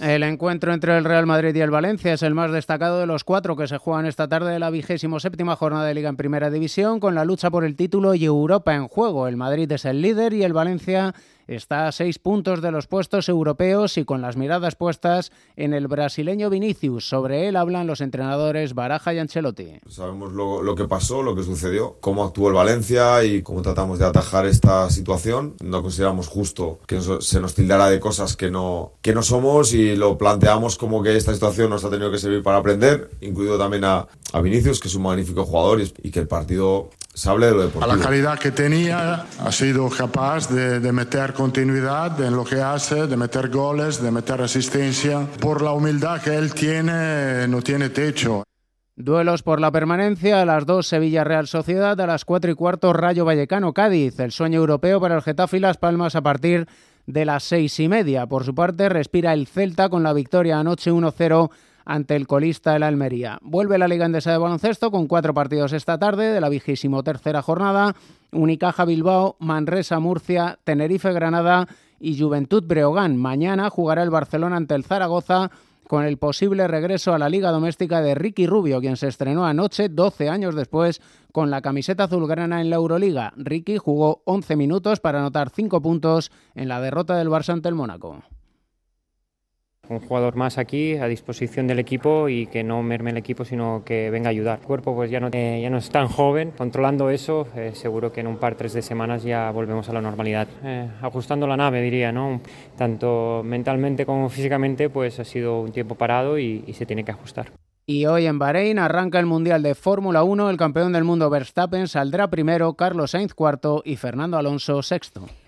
El encuentro entre el Real Madrid y el Valencia es el más destacado de los cuatro que se juegan esta tarde de la vigésimo séptima jornada de Liga en Primera División, con la lucha por el título y Europa en juego. El Madrid es el líder y el Valencia está a seis puntos de los puestos europeos y con las miradas puestas en el brasileño Vinicius. Sobre él hablan los entrenadores Baraja y Ancelotti. Sabemos lo, que pasó, lo que sucedió, cómo actuó el Valencia y cómo tratamos de atajar esta situación. No consideramos justo que se nos tildara de cosas que no, que no somos y lo planteamos como que esta situación nos ha tenido que servir para aprender, incluido también a, a Vinicius, que es un magnífico jugador y, que el partido se hable de lo deportivo. A la calidad que tenía, ha sido capaz de, de, meter continuidad en lo que hace, de meter goles, de meter asistencia. Por la humildad que él tiene, no tiene techo. Duelos por la permanencia, a las dos Sevilla Real Sociedad, a las cuatro y cuarto Rayo Vallecano Cádiz. El sueño europeo para el Getafe y Las Palmas a partir de las seis y media. Por su parte, respira el Celta con la victoria anoche 1-0 ante el colista el Almería. Vuelve la Liga Endesa de Baloncesto con cuatro partidos esta tarde de la vigésimo tercera jornada. Unicaja Bilbao, Manresa Murcia, Tenerife Granada y Juventud Breogán. Mañana jugará el Barcelona ante el Zaragoza con el posible regreso a la Liga Doméstica de Ricky Rubio, quien se estrenó anoche, 12 años después, con la camiseta azulgrana en la Euroliga. Ricky jugó 11 minutos para anotar 5 puntos en la derrota del Barça ante el Mónaco un jugador más aquí a disposición del equipo y que no merme el equipo sino que venga a ayudar. El cuerpo pues ya no, eh, ya no es tan joven, controlando eso eh, seguro que en un par, tres de semanas ya volvemos a la normalidad. Eh, ajustando la nave diría, ¿no? tanto mentalmente como físicamente pues ha sido un tiempo parado y, y se tiene que ajustar. Y hoy en Bahrein arranca el Mundial de Fórmula 1, el campeón del mundo Verstappen saldrá primero, Carlos Sainz cuarto y Fernando Alonso sexto.